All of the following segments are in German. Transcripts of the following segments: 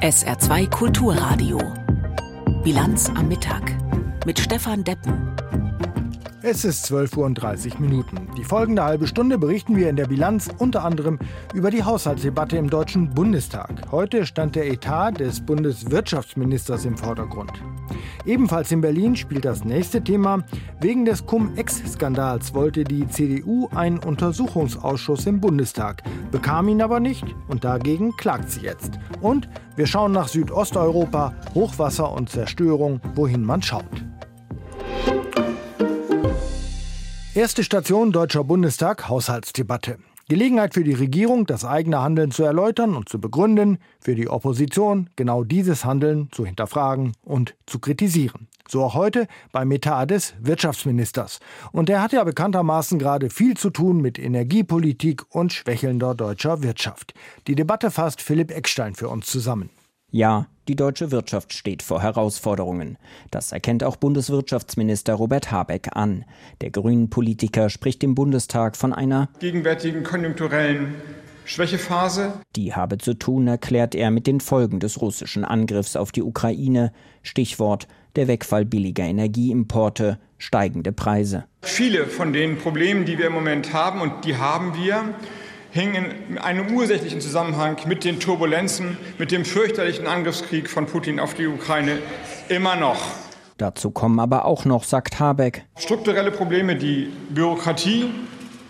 SR2 Kulturradio. Bilanz am Mittag mit Stefan Deppen. Es ist 12.30 Uhr Minuten. Die folgende halbe Stunde berichten wir in der Bilanz unter anderem über die Haushaltsdebatte im Deutschen Bundestag. Heute stand der Etat des Bundeswirtschaftsministers im Vordergrund. Ebenfalls in Berlin spielt das nächste Thema. Wegen des Cum-Ex-Skandals wollte die CDU einen Untersuchungsausschuss im Bundestag, bekam ihn aber nicht und dagegen klagt sie jetzt. Und wir schauen nach Südosteuropa, Hochwasser und Zerstörung, wohin man schaut. Erste Station Deutscher Bundestag, Haushaltsdebatte. Gelegenheit für die Regierung, das eigene Handeln zu erläutern und zu begründen, für die Opposition, genau dieses Handeln zu hinterfragen und zu kritisieren. So auch heute beim Etat des Wirtschaftsministers. Und er hat ja bekanntermaßen gerade viel zu tun mit Energiepolitik und schwächelnder deutscher Wirtschaft. Die Debatte fasst Philipp Eckstein für uns zusammen. Ja, die deutsche Wirtschaft steht vor Herausforderungen. Das erkennt auch Bundeswirtschaftsminister Robert Habeck an. Der grünen Politiker spricht im Bundestag von einer gegenwärtigen konjunkturellen Schwächephase. Die habe zu tun, erklärt er mit den Folgen des russischen Angriffs auf die Ukraine. Stichwort der Wegfall billiger Energieimporte, steigende Preise. Viele von den Problemen, die wir im Moment haben, und die haben wir, hingen in einem ursächlichen Zusammenhang mit den Turbulenzen, mit dem fürchterlichen Angriffskrieg von Putin auf die Ukraine immer noch. Dazu kommen aber auch noch, sagt Habeck, strukturelle Probleme, die Bürokratie,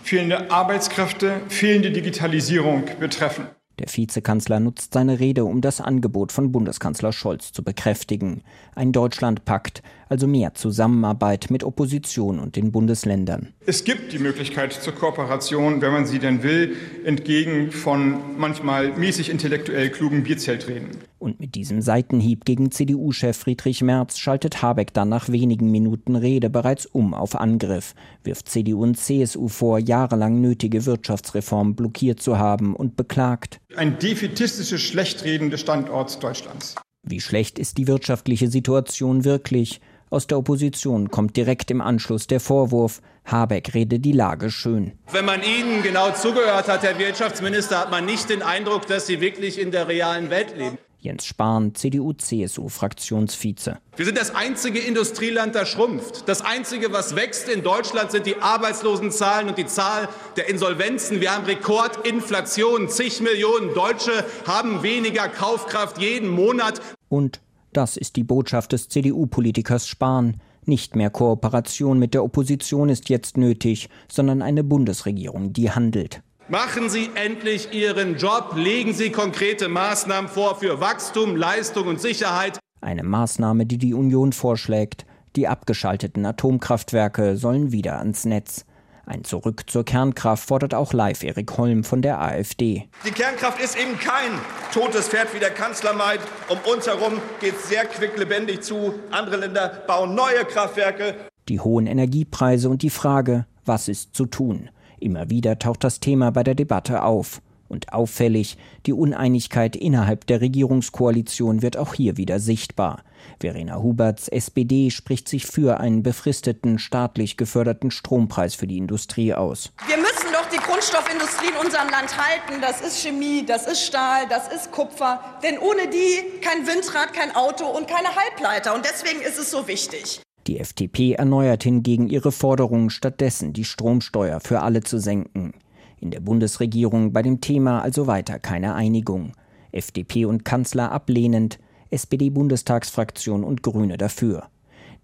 fehlende Arbeitskräfte, fehlende Digitalisierung betreffen. Der Vizekanzler nutzt seine Rede, um das Angebot von Bundeskanzler Scholz zu bekräftigen. Ein Deutschlandpakt, also mehr Zusammenarbeit mit Opposition und den Bundesländern. Es gibt die Möglichkeit zur Kooperation, wenn man sie denn will, entgegen von manchmal mäßig intellektuell klugen Bierzeltreden. Und mit diesem Seitenhieb gegen CDU-Chef Friedrich Merz schaltet Habeck dann nach wenigen Minuten Rede bereits um auf Angriff, wirft CDU und CSU vor, jahrelang nötige Wirtschaftsreformen blockiert zu haben und beklagt. Ein defetistisches Schlechtreden des Standorts Deutschlands. Wie schlecht ist die wirtschaftliche Situation wirklich? Aus der Opposition kommt direkt im Anschluss der Vorwurf, Habeck rede die Lage schön. Wenn man Ihnen genau zugehört hat, Herr Wirtschaftsminister, hat man nicht den Eindruck, dass Sie wirklich in der realen Welt leben. Jens Spahn, CDU-CSU-Fraktionsvize. Wir sind das einzige Industrieland, das schrumpft. Das einzige, was wächst in Deutschland, sind die Arbeitslosenzahlen und die Zahl der Insolvenzen. Wir haben Rekordinflation. Zig Millionen Deutsche haben weniger Kaufkraft jeden Monat. Und das ist die Botschaft des CDU-Politikers Spahn. Nicht mehr Kooperation mit der Opposition ist jetzt nötig, sondern eine Bundesregierung, die handelt. Machen Sie endlich Ihren Job, legen Sie konkrete Maßnahmen vor für Wachstum, Leistung und Sicherheit. Eine Maßnahme, die die Union vorschlägt. Die abgeschalteten Atomkraftwerke sollen wieder ans Netz. Ein Zurück zur Kernkraft fordert auch live Erik Holm von der AfD. Die Kernkraft ist eben kein totes Pferd, wie der Kanzler meint. Um uns herum geht es sehr quicklebendig zu. Andere Länder bauen neue Kraftwerke. Die hohen Energiepreise und die Frage, was ist zu tun? Immer wieder taucht das Thema bei der Debatte auf. Und auffällig, die Uneinigkeit innerhalb der Regierungskoalition wird auch hier wieder sichtbar. Verena Huberts SPD spricht sich für einen befristeten, staatlich geförderten Strompreis für die Industrie aus. Wir müssen doch die Grundstoffindustrie in unserem Land halten. Das ist Chemie, das ist Stahl, das ist Kupfer. Denn ohne die kein Windrad, kein Auto und keine Halbleiter. Und deswegen ist es so wichtig. Die FDP erneuert hingegen ihre Forderung, stattdessen die Stromsteuer für alle zu senken. In der Bundesregierung bei dem Thema also weiter keine Einigung. FDP und Kanzler ablehnend, SPD-Bundestagsfraktion und Grüne dafür.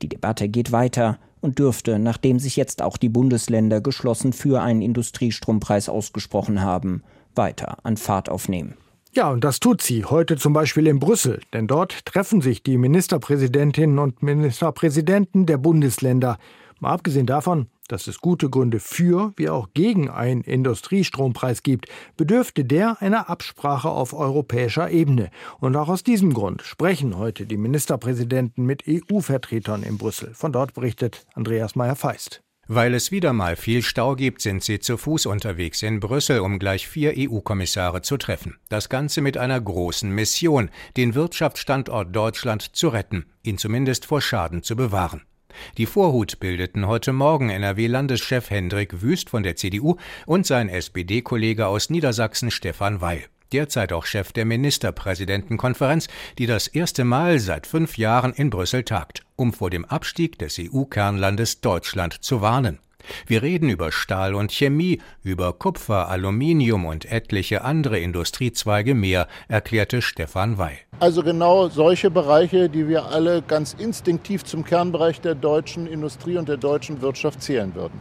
Die Debatte geht weiter und dürfte, nachdem sich jetzt auch die Bundesländer geschlossen für einen Industriestrompreis ausgesprochen haben, weiter an Fahrt aufnehmen. Ja, und das tut sie heute zum Beispiel in Brüssel, denn dort treffen sich die Ministerpräsidentinnen und Ministerpräsidenten der Bundesländer. Mal abgesehen davon, dass es gute Gründe für wie auch gegen einen Industriestrompreis gibt, bedürfte der einer Absprache auf europäischer Ebene. Und auch aus diesem Grund sprechen heute die Ministerpräsidenten mit EU-Vertretern in Brüssel. Von dort berichtet Andreas Meyer-Feist. Weil es wieder mal viel Stau gibt, sind sie zu Fuß unterwegs in Brüssel, um gleich vier EU-Kommissare zu treffen. Das Ganze mit einer großen Mission, den Wirtschaftsstandort Deutschland zu retten, ihn zumindest vor Schaden zu bewahren. Die Vorhut bildeten heute Morgen NRW-Landeschef Hendrik Wüst von der CDU und sein SPD-Kollege aus Niedersachsen Stefan Weil. derzeit auch Chef der Ministerpräsidentenkonferenz, die das erste Mal seit fünf Jahren in Brüssel tagt, um vor dem Abstieg des EU-Kernlandes Deutschland zu warnen. Wir reden über Stahl und Chemie, über Kupfer, Aluminium und etliche andere Industriezweige mehr, erklärte Stefan Weil. Also genau solche Bereiche, die wir alle ganz instinktiv zum Kernbereich der deutschen Industrie und der deutschen Wirtschaft zählen würden.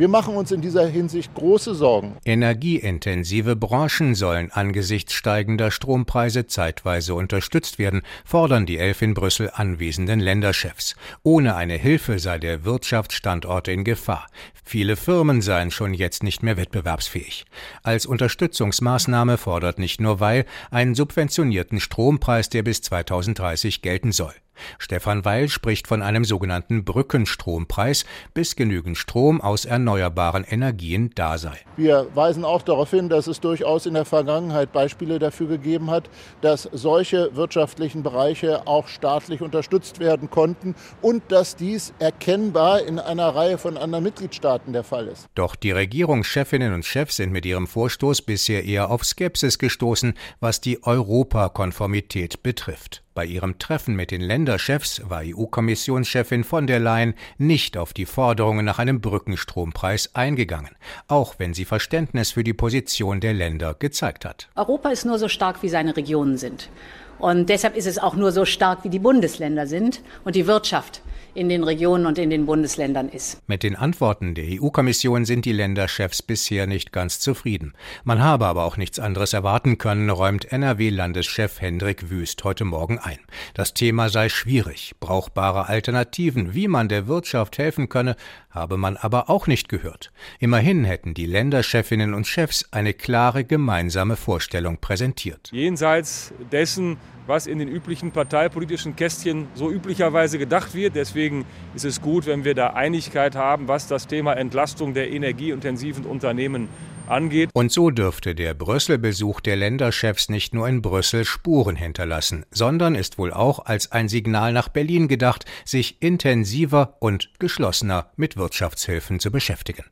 Wir machen uns in dieser Hinsicht große Sorgen. Energieintensive Branchen sollen angesichts steigender Strompreise zeitweise unterstützt werden, fordern die elf in Brüssel anwesenden Länderchefs. Ohne eine Hilfe sei der Wirtschaftsstandort in Gefahr. Viele Firmen seien schon jetzt nicht mehr wettbewerbsfähig. Als Unterstützungsmaßnahme fordert nicht nur Weil einen subventionierten Strompreis, der bis 2030 gelten soll. Stefan Weil spricht von einem sogenannten Brückenstrompreis, bis genügend Strom aus erneuerbaren Energien da sei. Wir weisen auch darauf hin, dass es durchaus in der Vergangenheit Beispiele dafür gegeben hat, dass solche wirtschaftlichen Bereiche auch staatlich unterstützt werden konnten und dass dies erkennbar in einer Reihe von anderen Mitgliedstaaten der Fall ist. Doch die Regierungschefinnen und Chefs sind mit ihrem Vorstoß bisher eher auf Skepsis gestoßen, was die Europakonformität betrifft. Bei ihrem Treffen mit den Länderchefs war EU-Kommissionschefin von der Leyen nicht auf die Forderungen nach einem Brückenstrompreis eingegangen, auch wenn sie Verständnis für die Position der Länder gezeigt hat. Europa ist nur so stark, wie seine Regionen sind. Und deshalb ist es auch nur so stark, wie die Bundesländer sind und die Wirtschaft in den Regionen und in den Bundesländern ist. Mit den Antworten der EU-Kommission sind die Länderchefs bisher nicht ganz zufrieden. Man habe aber auch nichts anderes erwarten können, räumt NRW-Landeschef Hendrik Wüst heute Morgen ein. Das Thema sei schwierig. Brauchbare Alternativen, wie man der Wirtschaft helfen könne, habe man aber auch nicht gehört. Immerhin hätten die Länderchefinnen und Chefs eine klare gemeinsame Vorstellung präsentiert. Jenseits dessen, was in den üblichen parteipolitischen Kästchen so üblicherweise gedacht wird. Deswegen ist es gut, wenn wir da Einigkeit haben, was das Thema Entlastung der energieintensiven Unternehmen angeht. Und so dürfte der Brüssel-Besuch der Länderchefs nicht nur in Brüssel Spuren hinterlassen, sondern ist wohl auch als ein Signal nach Berlin gedacht, sich intensiver und geschlossener mit Wirtschaftshilfen zu beschäftigen.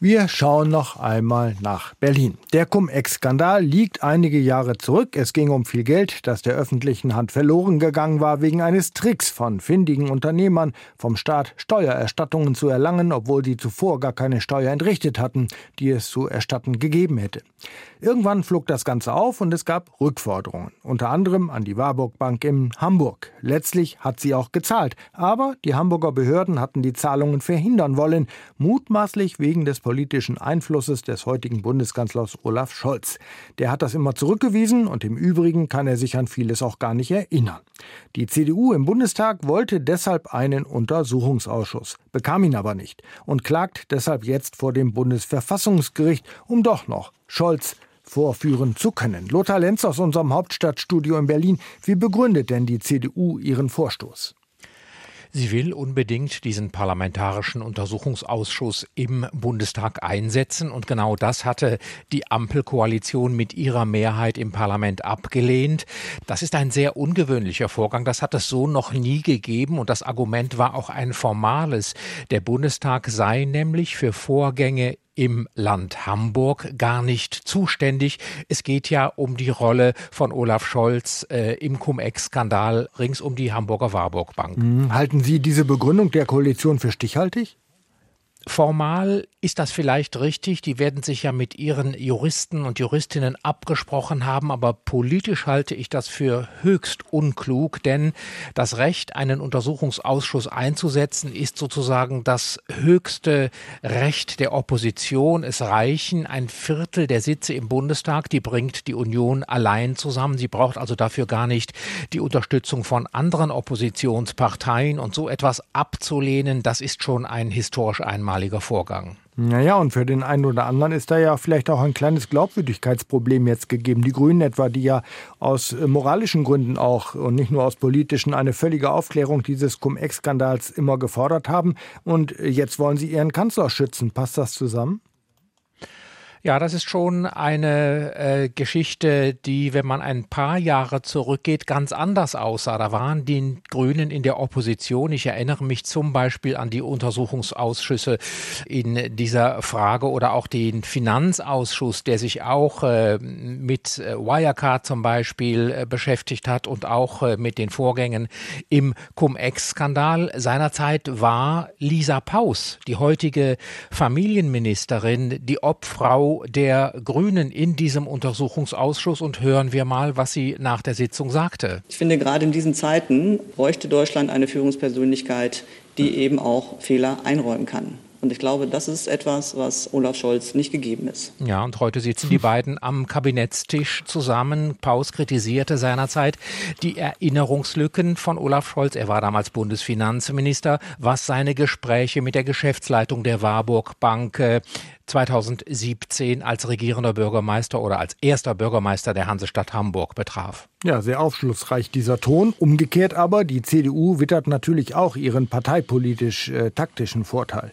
Wir schauen noch einmal nach Berlin. Der Cum-Ex-Skandal liegt einige Jahre zurück. Es ging um viel Geld, das der öffentlichen Hand verloren gegangen war, wegen eines Tricks von findigen Unternehmern, vom Staat Steuererstattungen zu erlangen, obwohl sie zuvor gar keine Steuer entrichtet hatten, die es zu erstatten gegeben hätte. Irgendwann flog das Ganze auf und es gab Rückforderungen, unter anderem an die Warburg Bank in Hamburg. Letztlich hat sie auch gezahlt, aber die Hamburger Behörden hatten die Zahlungen verhindern wollen, mutmaßlich wegen des politischen Einflusses des heutigen Bundeskanzlers Olaf Scholz. Der hat das immer zurückgewiesen und im Übrigen kann er sich an vieles auch gar nicht erinnern. Die CDU im Bundestag wollte deshalb einen Untersuchungsausschuss, bekam ihn aber nicht und klagt deshalb jetzt vor dem Bundesverfassungsgericht, um doch noch Scholz vorführen zu können. Lothar Lenz aus unserem Hauptstadtstudio in Berlin. Wie begründet denn die CDU ihren Vorstoß? Sie will unbedingt diesen parlamentarischen Untersuchungsausschuss im Bundestag einsetzen. Und genau das hatte die Ampelkoalition mit ihrer Mehrheit im Parlament abgelehnt. Das ist ein sehr ungewöhnlicher Vorgang. Das hat es so noch nie gegeben. Und das Argument war auch ein formales. Der Bundestag sei nämlich für Vorgänge im Land Hamburg gar nicht zuständig. Es geht ja um die Rolle von Olaf Scholz äh, im Cum-Ex-Skandal rings um die Hamburger Warburg Bank. Hm, halten Sie diese Begründung der Koalition für stichhaltig? Formal ist das vielleicht richtig, die werden sich ja mit ihren Juristen und Juristinnen abgesprochen haben, aber politisch halte ich das für höchst unklug, denn das Recht, einen Untersuchungsausschuss einzusetzen, ist sozusagen das höchste Recht der Opposition. Es reichen ein Viertel der Sitze im Bundestag, die bringt die Union allein zusammen. Sie braucht also dafür gar nicht die Unterstützung von anderen Oppositionsparteien und so etwas abzulehnen, das ist schon ein historisch einmaliger Vorgang. Naja, und für den einen oder anderen ist da ja vielleicht auch ein kleines Glaubwürdigkeitsproblem jetzt gegeben. Die Grünen etwa, die ja aus äh, moralischen Gründen auch und nicht nur aus politischen eine völlige Aufklärung dieses Cum-Ex-Skandals immer gefordert haben. Und jetzt wollen sie ihren Kanzler schützen. Passt das zusammen? Ja, das ist schon eine äh, Geschichte, die, wenn man ein paar Jahre zurückgeht, ganz anders aussah. Da waren die Grünen in der Opposition. Ich erinnere mich zum Beispiel an die Untersuchungsausschüsse in dieser Frage oder auch den Finanzausschuss, der sich auch äh, mit Wirecard zum Beispiel äh, beschäftigt hat und auch äh, mit den Vorgängen im Cum-Ex-Skandal. Seinerzeit war Lisa Paus, die heutige Familienministerin, die Obfrau der Grünen in diesem Untersuchungsausschuss und hören wir mal, was sie nach der Sitzung sagte. Ich finde, gerade in diesen Zeiten bräuchte Deutschland eine Führungspersönlichkeit, die eben auch Fehler einräumen kann. Und ich glaube, das ist etwas, was Olaf Scholz nicht gegeben ist. Ja, und heute sitzen die beiden am Kabinettstisch zusammen. Paus kritisierte seinerzeit die Erinnerungslücken von Olaf Scholz. Er war damals Bundesfinanzminister, was seine Gespräche mit der Geschäftsleitung der Warburg Bank 2017 als regierender Bürgermeister oder als erster Bürgermeister der Hansestadt Hamburg betraf. Ja, sehr aufschlussreich dieser Ton. Umgekehrt aber, die CDU wittert natürlich auch ihren parteipolitisch-taktischen äh, Vorteil.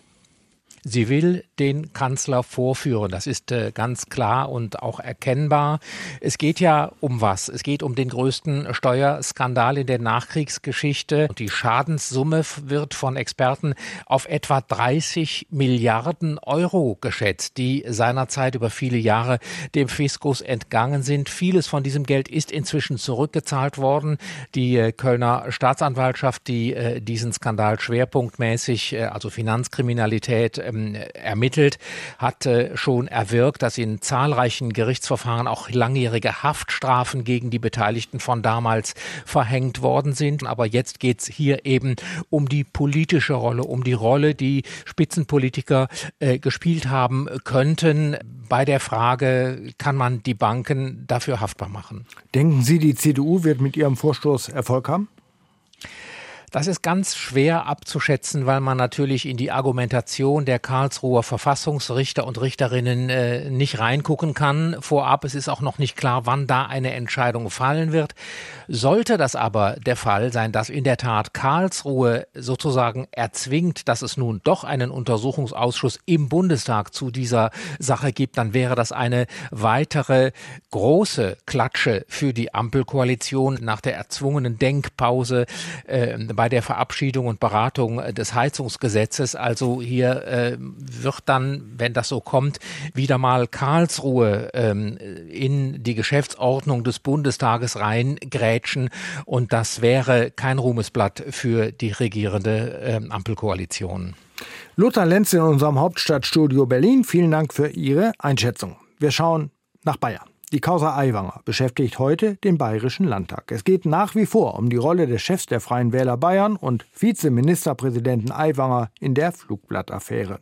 Sie will den Kanzler vorführen. Das ist äh, ganz klar und auch erkennbar. Es geht ja um was? Es geht um den größten Steuerskandal in der Nachkriegsgeschichte. Die Schadenssumme wird von Experten auf etwa 30 Milliarden Euro geschätzt, die seinerzeit über viele Jahre dem Fiskus entgangen sind. Vieles von diesem Geld ist inzwischen zurückgezahlt worden. Die äh, Kölner Staatsanwaltschaft, die äh, diesen Skandal schwerpunktmäßig, also Finanzkriminalität, ähm, ähm, ermittelt, hat äh, schon erwirkt, dass in zahlreichen Gerichtsverfahren auch langjährige Haftstrafen gegen die Beteiligten von damals verhängt worden sind. Aber jetzt geht es hier eben um die politische Rolle, um die Rolle, die Spitzenpolitiker äh, gespielt haben könnten bei der Frage, kann man die Banken dafür haftbar machen? Denken Sie, die CDU wird mit ihrem Vorstoß Erfolg haben? Das ist ganz schwer abzuschätzen, weil man natürlich in die Argumentation der Karlsruher Verfassungsrichter und Richterinnen äh, nicht reingucken kann vorab. Es ist auch noch nicht klar, wann da eine Entscheidung fallen wird. Sollte das aber der Fall sein, dass in der Tat Karlsruhe sozusagen erzwingt, dass es nun doch einen Untersuchungsausschuss im Bundestag zu dieser Sache gibt, dann wäre das eine weitere große Klatsche für die Ampelkoalition nach der erzwungenen Denkpause äh, bei bei der Verabschiedung und Beratung des Heizungsgesetzes. Also hier äh, wird dann, wenn das so kommt, wieder mal Karlsruhe ähm, in die Geschäftsordnung des Bundestages reingrätschen. Und das wäre kein Ruhmesblatt für die regierende äh, Ampelkoalition. Lothar Lenz in unserem Hauptstadtstudio Berlin. Vielen Dank für Ihre Einschätzung. Wir schauen nach Bayern. Die Causa Aiwanger beschäftigt heute den Bayerischen Landtag. Es geht nach wie vor um die Rolle des Chefs der Freien Wähler Bayern und Vizeministerpräsidenten Aiwanger in der Flugblattaffäre.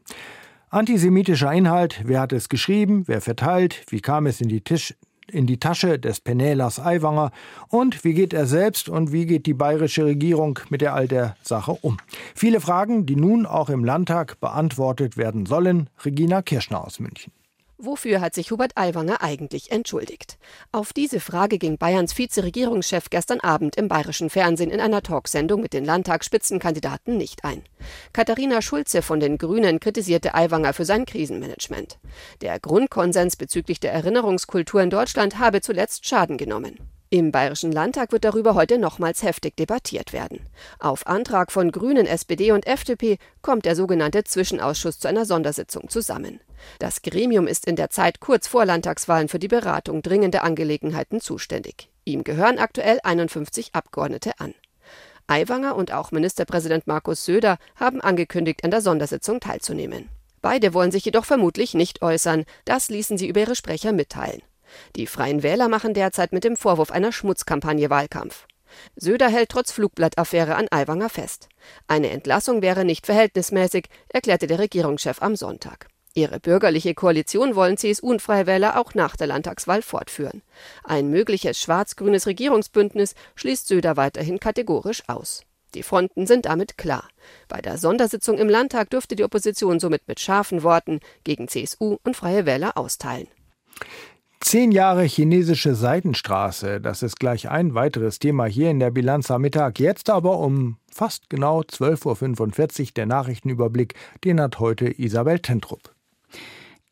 Antisemitischer Inhalt, wer hat es geschrieben, wer verteilt, wie kam es in die, Tisch, in die Tasche des Penelas Aiwanger und wie geht er selbst und wie geht die bayerische Regierung mit der all der Sache um? Viele Fragen, die nun auch im Landtag beantwortet werden sollen. Regina Kirschner aus München. Wofür hat sich Hubert Aiwanger eigentlich entschuldigt? Auf diese Frage ging Bayerns Vizeregierungschef gestern Abend im bayerischen Fernsehen in einer Talksendung mit den Landtagsspitzenkandidaten nicht ein. Katharina Schulze von den Grünen kritisierte Aiwanger für sein Krisenmanagement. Der Grundkonsens bezüglich der Erinnerungskultur in Deutschland habe zuletzt Schaden genommen. Im Bayerischen Landtag wird darüber heute nochmals heftig debattiert werden. Auf Antrag von Grünen, SPD und FDP kommt der sogenannte Zwischenausschuss zu einer Sondersitzung zusammen. Das Gremium ist in der Zeit kurz vor Landtagswahlen für die Beratung dringender Angelegenheiten zuständig. Ihm gehören aktuell 51 Abgeordnete an. Aiwanger und auch Ministerpräsident Markus Söder haben angekündigt, an der Sondersitzung teilzunehmen. Beide wollen sich jedoch vermutlich nicht äußern, das ließen sie über ihre Sprecher mitteilen. Die Freien Wähler machen derzeit mit dem Vorwurf einer Schmutzkampagne Wahlkampf. Söder hält trotz Flugblattaffäre an Aiwanger fest. Eine Entlassung wäre nicht verhältnismäßig, erklärte der Regierungschef am Sonntag. Ihre bürgerliche Koalition wollen CSU und Freie Wähler auch nach der Landtagswahl fortführen. Ein mögliches schwarz-grünes Regierungsbündnis schließt Söder weiterhin kategorisch aus. Die Fronten sind damit klar. Bei der Sondersitzung im Landtag dürfte die Opposition somit mit scharfen Worten gegen CSU und Freie Wähler austeilen. Zehn Jahre chinesische Seidenstraße, das ist gleich ein weiteres Thema hier in der Bilanz am Mittag. Jetzt aber um fast genau 12.45 Uhr der Nachrichtenüberblick, den hat heute Isabel Tentrup.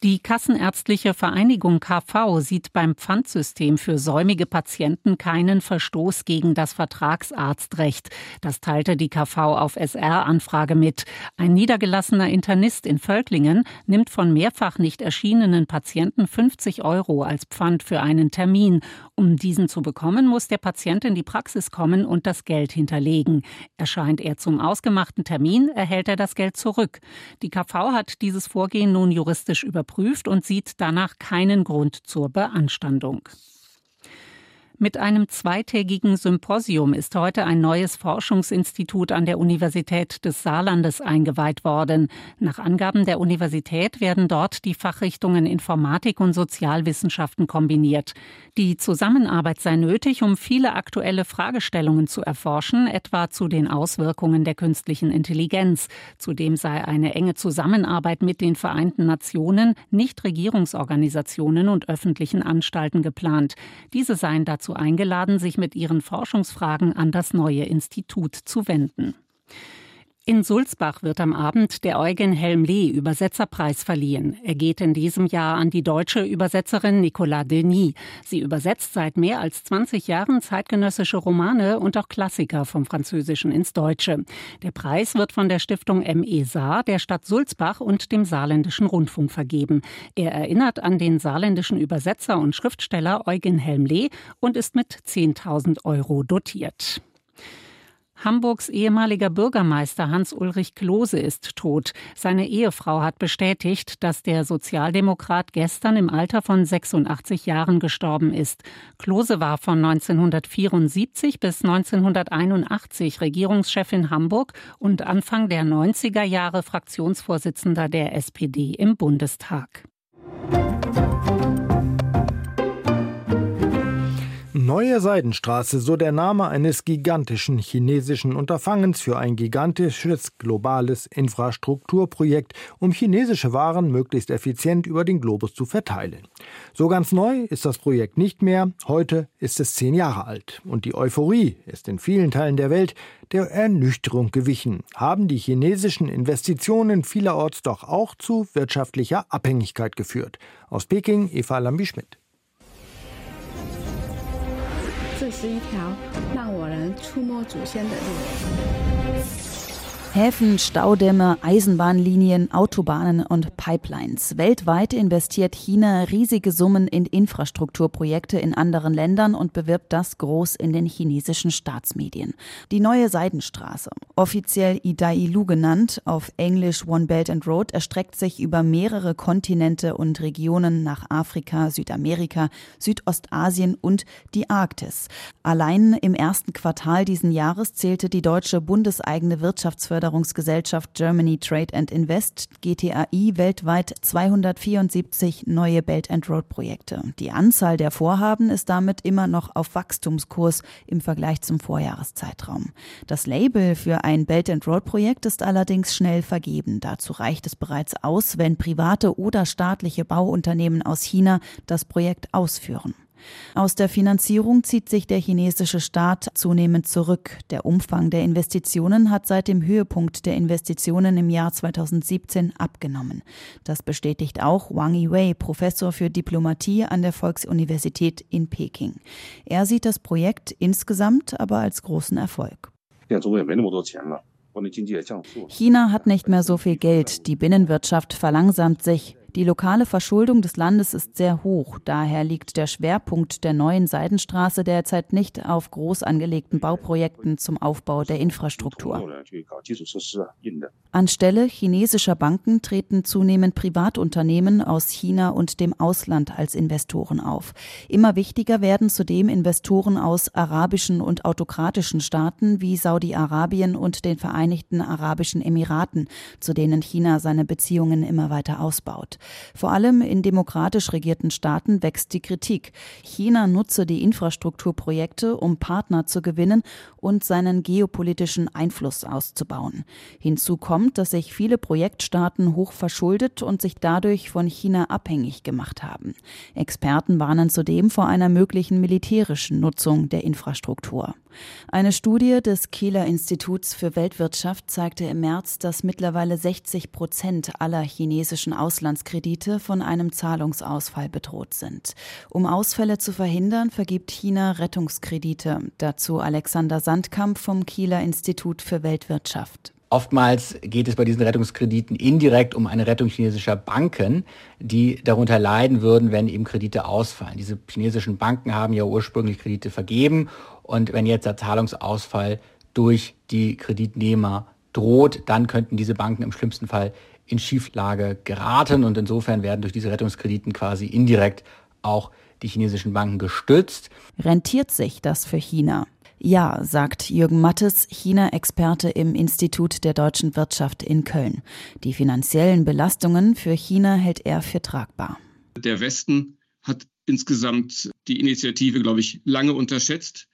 Die Kassenärztliche Vereinigung KV sieht beim Pfandsystem für säumige Patienten keinen Verstoß gegen das Vertragsarztrecht. Das teilte die KV auf SR-Anfrage mit. Ein niedergelassener Internist in Völklingen nimmt von mehrfach nicht erschienenen Patienten 50 Euro als Pfand für einen Termin. Um diesen zu bekommen, muss der Patient in die Praxis kommen und das Geld hinterlegen. Erscheint er zum ausgemachten Termin, erhält er das Geld zurück. Die KV hat dieses Vorgehen nun juristisch überprüft und sieht danach keinen Grund zur Beanstandung. Mit einem zweitägigen Symposium ist heute ein neues Forschungsinstitut an der Universität des Saarlandes eingeweiht worden. Nach Angaben der Universität werden dort die Fachrichtungen Informatik und Sozialwissenschaften kombiniert. Die Zusammenarbeit sei nötig, um viele aktuelle Fragestellungen zu erforschen, etwa zu den Auswirkungen der künstlichen Intelligenz. Zudem sei eine enge Zusammenarbeit mit den Vereinten Nationen, Nichtregierungsorganisationen und öffentlichen Anstalten geplant. Diese seien dazu eingeladen, sich mit ihren Forschungsfragen an das neue Institut zu wenden. In Sulzbach wird am Abend der Eugen Helmlee Übersetzerpreis verliehen. Er geht in diesem Jahr an die deutsche Übersetzerin Nicolas Denis. Sie übersetzt seit mehr als 20 Jahren zeitgenössische Romane und auch Klassiker vom Französischen ins Deutsche. Der Preis wird von der Stiftung ME Saar, der Stadt Sulzbach und dem Saarländischen Rundfunk vergeben. Er erinnert an den saarländischen Übersetzer und Schriftsteller Eugen Helmlee und ist mit 10.000 Euro dotiert. Hamburgs ehemaliger Bürgermeister Hans-Ulrich Klose ist tot. Seine Ehefrau hat bestätigt, dass der Sozialdemokrat gestern im Alter von 86 Jahren gestorben ist. Klose war von 1974 bis 1981 Regierungschef in Hamburg und Anfang der 90er Jahre Fraktionsvorsitzender der SPD im Bundestag. Neue Seidenstraße, so der Name eines gigantischen chinesischen Unterfangens für ein gigantisches globales Infrastrukturprojekt, um chinesische Waren möglichst effizient über den Globus zu verteilen. So ganz neu ist das Projekt nicht mehr, heute ist es zehn Jahre alt und die Euphorie ist in vielen Teilen der Welt der Ernüchterung gewichen. Haben die chinesischen Investitionen vielerorts doch auch zu wirtschaftlicher Abhängigkeit geführt. Aus Peking Eva Lambi-Schmidt. 这是一条让我能触摸祖先的路。Häfen, Staudämme, Eisenbahnlinien, Autobahnen und Pipelines. Weltweit investiert China riesige Summen in Infrastrukturprojekte in anderen Ländern und bewirbt das groß in den chinesischen Staatsmedien. Die neue Seidenstraße, offiziell Idailu genannt, auf Englisch One Belt and Road, erstreckt sich über mehrere Kontinente und Regionen nach Afrika, Südamerika, Südostasien und die Arktis. Allein im ersten Quartal diesen Jahres zählte die deutsche bundeseigene Wirtschaftsförderung Förderungsgesellschaft Germany Trade and Invest, GTAI, weltweit 274 neue Belt and Road Projekte. Die Anzahl der Vorhaben ist damit immer noch auf Wachstumskurs im Vergleich zum Vorjahreszeitraum. Das Label für ein Belt and Road Projekt ist allerdings schnell vergeben. Dazu reicht es bereits aus, wenn private oder staatliche Bauunternehmen aus China das Projekt ausführen. Aus der Finanzierung zieht sich der chinesische Staat zunehmend zurück. Der Umfang der Investitionen hat seit dem Höhepunkt der Investitionen im Jahr 2017 abgenommen. Das bestätigt auch Wang Yiwei, Professor für Diplomatie an der Volksuniversität in Peking. Er sieht das Projekt insgesamt aber als großen Erfolg. China hat nicht mehr so viel Geld, die Binnenwirtschaft verlangsamt sich. Die lokale Verschuldung des Landes ist sehr hoch. Daher liegt der Schwerpunkt der neuen Seidenstraße derzeit nicht auf groß angelegten Bauprojekten zum Aufbau der Infrastruktur. Anstelle chinesischer Banken treten zunehmend Privatunternehmen aus China und dem Ausland als Investoren auf. Immer wichtiger werden zudem Investoren aus arabischen und autokratischen Staaten wie Saudi-Arabien und den Vereinigten Arabischen Emiraten, zu denen China seine Beziehungen immer weiter ausbaut. Vor allem in demokratisch regierten Staaten wächst die Kritik. China nutze die Infrastrukturprojekte, um Partner zu gewinnen und seinen geopolitischen Einfluss auszubauen. Hinzu kommt, kommt, dass sich viele Projektstaaten hoch verschuldet und sich dadurch von China abhängig gemacht haben. Experten warnen zudem vor einer möglichen militärischen Nutzung der Infrastruktur. Eine Studie des Kieler Instituts für Weltwirtschaft zeigte im März, dass mittlerweile 60 Prozent aller chinesischen Auslandskredite von einem Zahlungsausfall bedroht sind. Um Ausfälle zu verhindern, vergibt China Rettungskredite. Dazu Alexander Sandkamp vom Kieler Institut für Weltwirtschaft. Oftmals geht es bei diesen Rettungskrediten indirekt um eine Rettung chinesischer Banken, die darunter leiden würden, wenn eben Kredite ausfallen. Diese chinesischen Banken haben ja ursprünglich Kredite vergeben und wenn jetzt der Zahlungsausfall durch die Kreditnehmer droht, dann könnten diese Banken im schlimmsten Fall in Schieflage geraten und insofern werden durch diese Rettungskrediten quasi indirekt auch die chinesischen Banken gestützt. Rentiert sich das für China? Ja, sagt Jürgen Mattes, China-Experte im Institut der deutschen Wirtschaft in Köln. Die finanziellen Belastungen für China hält er für tragbar. Der Westen hat insgesamt die Initiative, glaube ich, lange unterschätzt.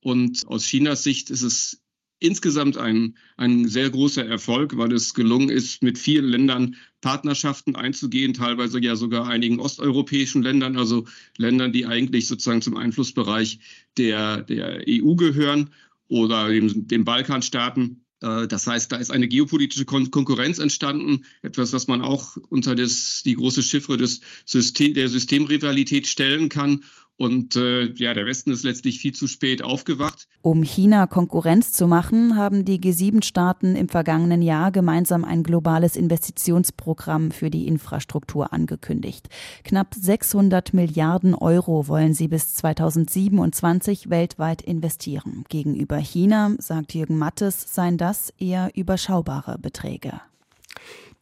Und aus Chinas Sicht ist es insgesamt ein, ein sehr großer Erfolg, weil es gelungen ist, mit vielen Ländern Partnerschaften einzugehen, teilweise ja sogar einigen osteuropäischen Ländern, also Ländern, die eigentlich sozusagen zum Einflussbereich der, der EU gehören oder den, den Balkanstaaten. Äh, das heißt, da ist eine geopolitische Kon Konkurrenz entstanden, etwas, was man auch unter das, die große Chiffre des System, der Systemrivalität stellen kann. Und äh, ja, der Westen ist letztlich viel zu spät aufgewacht. Um China Konkurrenz zu machen, haben die G7-Staaten im vergangenen Jahr gemeinsam ein globales Investitionsprogramm für die Infrastruktur angekündigt. Knapp 600 Milliarden Euro wollen sie bis 2027 weltweit investieren. Gegenüber China, sagt Jürgen Mattes, seien das eher überschaubare Beträge.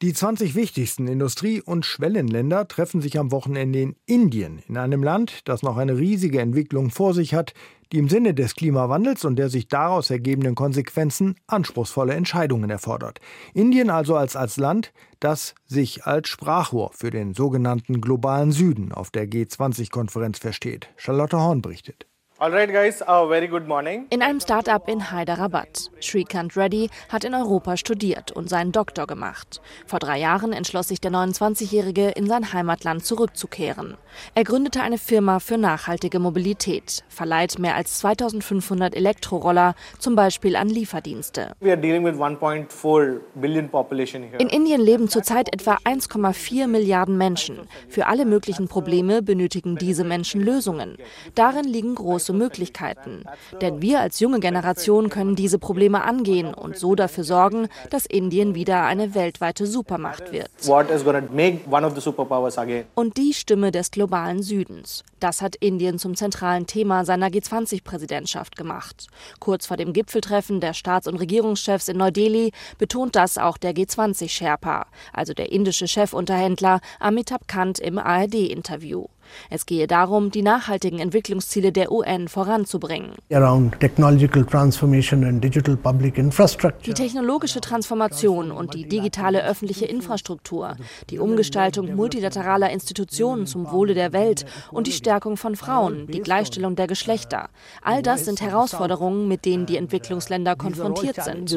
Die 20 wichtigsten Industrie- und Schwellenländer treffen sich am Wochenende in Indien, in einem Land, das noch eine riesige Entwicklung vor sich hat, die im Sinne des Klimawandels und der sich daraus ergebenden Konsequenzen anspruchsvolle Entscheidungen erfordert. Indien also als, als Land, das sich als Sprachrohr für den sogenannten globalen Süden auf der G20-Konferenz versteht. Charlotte Horn berichtet. In einem Start-up in Hyderabad. Shrikant Reddy hat in Europa studiert und seinen Doktor gemacht. Vor drei Jahren entschloss sich der 29-Jährige, in sein Heimatland zurückzukehren. Er gründete eine Firma für nachhaltige Mobilität, verleiht mehr als 2500 Elektroroller, zum Beispiel an Lieferdienste. In Indien leben zurzeit etwa 1,4 Milliarden Menschen. Für alle möglichen Probleme benötigen diese Menschen Lösungen. Darin liegen große große Möglichkeiten. Denn wir als junge Generation können diese Probleme angehen und so dafür sorgen, dass Indien wieder eine weltweite Supermacht wird. Und die Stimme des globalen Südens. Das hat Indien zum zentralen Thema seiner G20-Präsidentschaft gemacht. Kurz vor dem Gipfeltreffen der Staats- und Regierungschefs in Neu-Delhi betont das auch der G20-Sherpa, also der indische Chefunterhändler Amitabh Kant im ARD-Interview. Es gehe darum, die nachhaltigen Entwicklungsziele der UN voranzubringen. Die technologische Transformation und die digitale öffentliche Infrastruktur, die Umgestaltung multilateraler Institutionen zum Wohle der Welt und die Stärkung von Frauen, die Gleichstellung der Geschlechter. All das sind Herausforderungen, mit denen die Entwicklungsländer konfrontiert sind.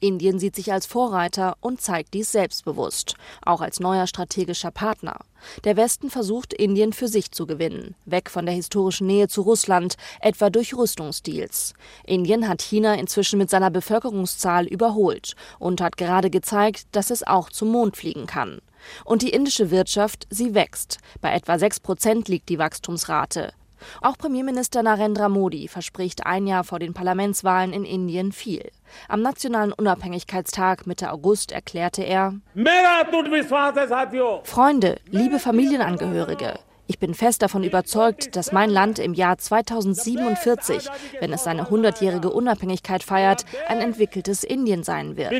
Indien sieht sich als Vorreiter und zeigt dies selbstbewusst, auch als neuer strategischer Partner. Der Westen versucht, Indien für sich zu gewinnen, weg von der historischen Nähe zu Russland, etwa durch Rüstungsdeals. Indien hat China inzwischen mit seiner Bevölkerungszahl überholt und hat gerade gezeigt, dass es auch zum Mond fliegen kann. Und die indische Wirtschaft, sie wächst. Bei etwa 6 Prozent liegt die Wachstumsrate. Auch Premierminister Narendra Modi verspricht ein Jahr vor den Parlamentswahlen in Indien viel. Am Nationalen Unabhängigkeitstag Mitte August erklärte er Freunde, liebe Familienangehörige, ich bin fest davon überzeugt, dass mein Land im Jahr 2047, wenn es seine 100-jährige Unabhängigkeit feiert, ein entwickeltes Indien sein wird.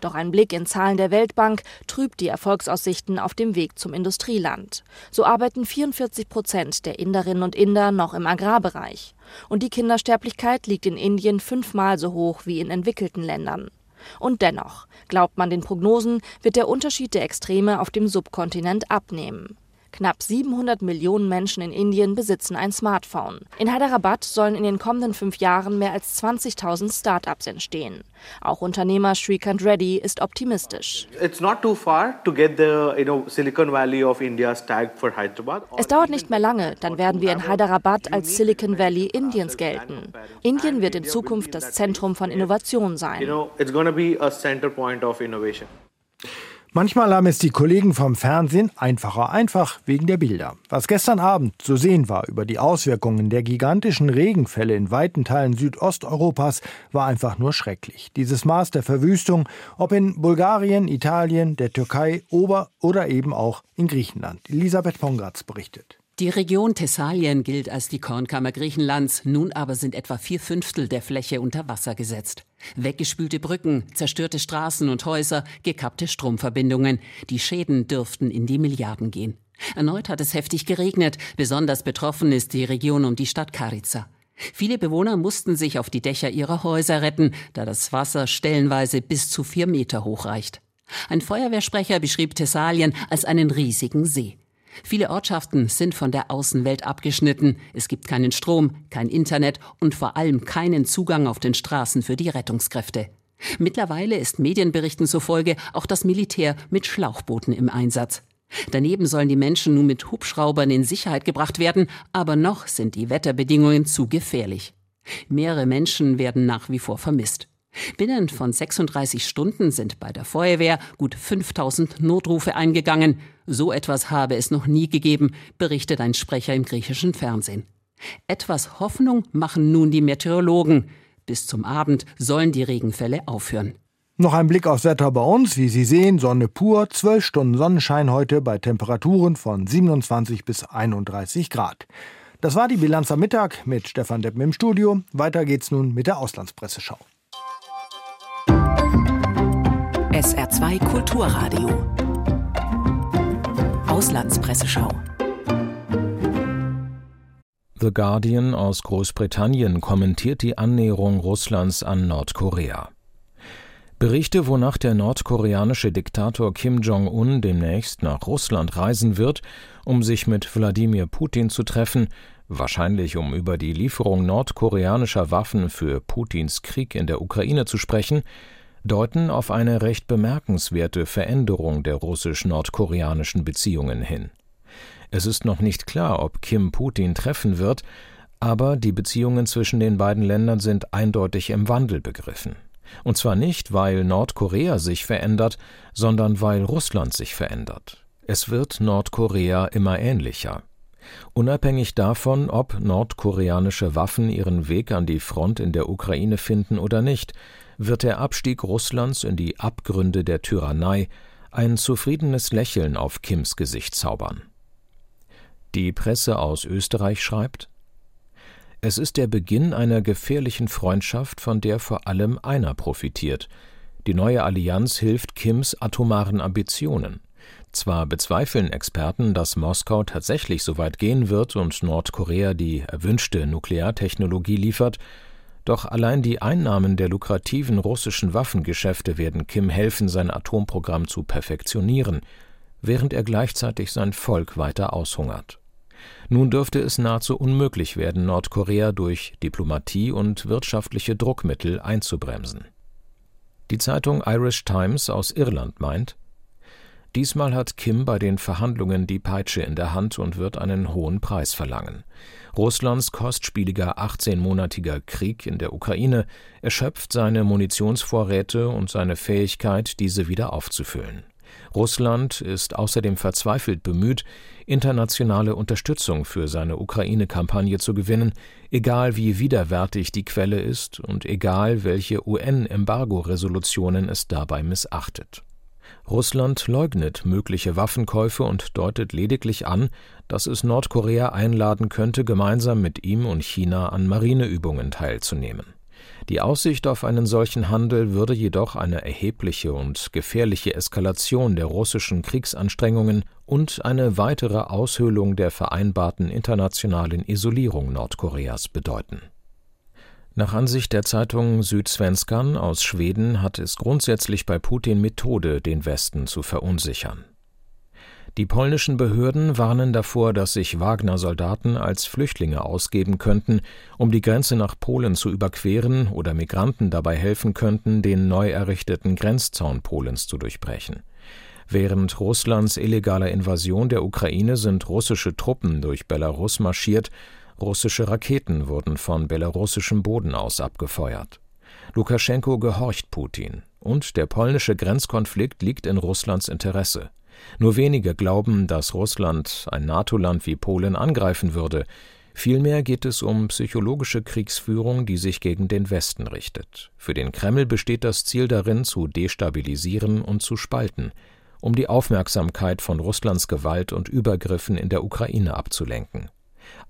Doch ein Blick in Zahlen der Weltbank trübt die Erfolgsaussichten auf dem Weg zum Industrieland. So arbeiten 44 Prozent der Inderinnen und Inder noch im Agrarbereich. Und die Kindersterblichkeit liegt in Indien fünfmal so hoch wie in entwickelten Ländern. Und dennoch, glaubt man den Prognosen, wird der Unterschied der Extreme auf dem Subkontinent abnehmen. Knapp 700 Millionen Menschen in Indien besitzen ein Smartphone. In Hyderabad sollen in den kommenden fünf Jahren mehr als 20.000 Start-ups entstehen. Auch Unternehmer Shrikant Reddy ist optimistisch. Es dauert nicht mehr lange, dann werden wir in Hyderabad als Silicon Valley Indiens gelten. Indien wird in Zukunft das Zentrum von Innovation sein. Manchmal haben es die Kollegen vom Fernsehen einfacher, einfach wegen der Bilder. Was gestern Abend zu sehen war über die Auswirkungen der gigantischen Regenfälle in weiten Teilen Südosteuropas, war einfach nur schrecklich. Dieses Maß der Verwüstung, ob in Bulgarien, Italien, der Türkei Ober- oder eben auch in Griechenland. Elisabeth Pongratz berichtet. Die Region Thessalien gilt als die Kornkammer Griechenlands, nun aber sind etwa vier Fünftel der Fläche unter Wasser gesetzt. Weggespülte Brücken, zerstörte Straßen und Häuser, gekappte Stromverbindungen. Die Schäden dürften in die Milliarden gehen. Erneut hat es heftig geregnet. Besonders betroffen ist die Region um die Stadt Karica. Viele Bewohner mussten sich auf die Dächer ihrer Häuser retten, da das Wasser stellenweise bis zu vier Meter hoch reicht. Ein Feuerwehrsprecher beschrieb Thessalien als einen riesigen See. Viele Ortschaften sind von der Außenwelt abgeschnitten. Es gibt keinen Strom, kein Internet und vor allem keinen Zugang auf den Straßen für die Rettungskräfte. Mittlerweile ist Medienberichten zufolge auch das Militär mit Schlauchbooten im Einsatz. Daneben sollen die Menschen nun mit Hubschraubern in Sicherheit gebracht werden, aber noch sind die Wetterbedingungen zu gefährlich. Mehrere Menschen werden nach wie vor vermisst. Binnen von 36 Stunden sind bei der Feuerwehr gut 5000 Notrufe eingegangen. So etwas habe es noch nie gegeben, berichtet ein Sprecher im griechischen Fernsehen. Etwas Hoffnung machen nun die Meteorologen. Bis zum Abend sollen die Regenfälle aufhören. Noch ein Blick aufs Wetter bei uns. Wie Sie sehen, Sonne pur, 12 Stunden Sonnenschein heute bei Temperaturen von 27 bis 31 Grad. Das war die Bilanz am Mittag mit Stefan Deppen im Studio. Weiter geht's nun mit der Auslandspresseschau. SR2 Kulturradio. Auslandspresseschau. The Guardian aus Großbritannien kommentiert die Annäherung Russlands an Nordkorea. Berichte, wonach der nordkoreanische Diktator Kim Jong-un demnächst nach Russland reisen wird, um sich mit Wladimir Putin zu treffen, wahrscheinlich um über die Lieferung nordkoreanischer Waffen für Putins Krieg in der Ukraine zu sprechen, deuten auf eine recht bemerkenswerte Veränderung der russisch-nordkoreanischen Beziehungen hin. Es ist noch nicht klar, ob Kim Putin treffen wird, aber die Beziehungen zwischen den beiden Ländern sind eindeutig im Wandel begriffen. Und zwar nicht, weil Nordkorea sich verändert, sondern weil Russland sich verändert. Es wird Nordkorea immer ähnlicher. Unabhängig davon, ob nordkoreanische Waffen ihren Weg an die Front in der Ukraine finden oder nicht, wird der Abstieg Russlands in die Abgründe der Tyrannei ein zufriedenes Lächeln auf Kims Gesicht zaubern. Die Presse aus Österreich schreibt Es ist der Beginn einer gefährlichen Freundschaft, von der vor allem einer profitiert. Die neue Allianz hilft Kims atomaren Ambitionen. Zwar bezweifeln Experten, dass Moskau tatsächlich so weit gehen wird und Nordkorea die erwünschte Nukleartechnologie liefert, doch allein die Einnahmen der lukrativen russischen Waffengeschäfte werden Kim helfen, sein Atomprogramm zu perfektionieren, während er gleichzeitig sein Volk weiter aushungert. Nun dürfte es nahezu unmöglich werden, Nordkorea durch Diplomatie und wirtschaftliche Druckmittel einzubremsen. Die Zeitung Irish Times aus Irland meint, Diesmal hat Kim bei den Verhandlungen die Peitsche in der Hand und wird einen hohen Preis verlangen. Russlands kostspieliger 18-monatiger Krieg in der Ukraine erschöpft seine Munitionsvorräte und seine Fähigkeit, diese wieder aufzufüllen. Russland ist außerdem verzweifelt bemüht, internationale Unterstützung für seine Ukraine-Kampagne zu gewinnen, egal wie widerwärtig die Quelle ist und egal welche UN-Embargo-Resolutionen es dabei missachtet. Russland leugnet mögliche Waffenkäufe und deutet lediglich an, dass es Nordkorea einladen könnte, gemeinsam mit ihm und China an Marineübungen teilzunehmen. Die Aussicht auf einen solchen Handel würde jedoch eine erhebliche und gefährliche Eskalation der russischen Kriegsanstrengungen und eine weitere Aushöhlung der vereinbarten internationalen Isolierung Nordkoreas bedeuten nach Ansicht der Zeitung Südsvenskan aus Schweden hat es grundsätzlich bei Putin Methode, den Westen zu verunsichern. Die polnischen Behörden warnen davor, dass sich Wagner-Soldaten als Flüchtlinge ausgeben könnten, um die Grenze nach Polen zu überqueren oder Migranten dabei helfen könnten, den neu errichteten Grenzzaun Polens zu durchbrechen. Während Russlands illegaler Invasion der Ukraine sind russische Truppen durch Belarus marschiert, russische Raketen wurden von belarussischem Boden aus abgefeuert. Lukaschenko gehorcht Putin, und der polnische Grenzkonflikt liegt in Russlands Interesse. Nur wenige glauben, dass Russland ein NATO-Land wie Polen angreifen würde. Vielmehr geht es um psychologische Kriegsführung, die sich gegen den Westen richtet. Für den Kreml besteht das Ziel darin, zu destabilisieren und zu spalten, um die Aufmerksamkeit von Russlands Gewalt und Übergriffen in der Ukraine abzulenken.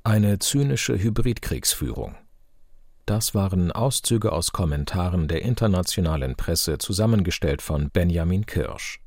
Eine zynische Hybridkriegsführung. Das waren Auszüge aus Kommentaren der internationalen Presse, zusammengestellt von Benjamin Kirsch.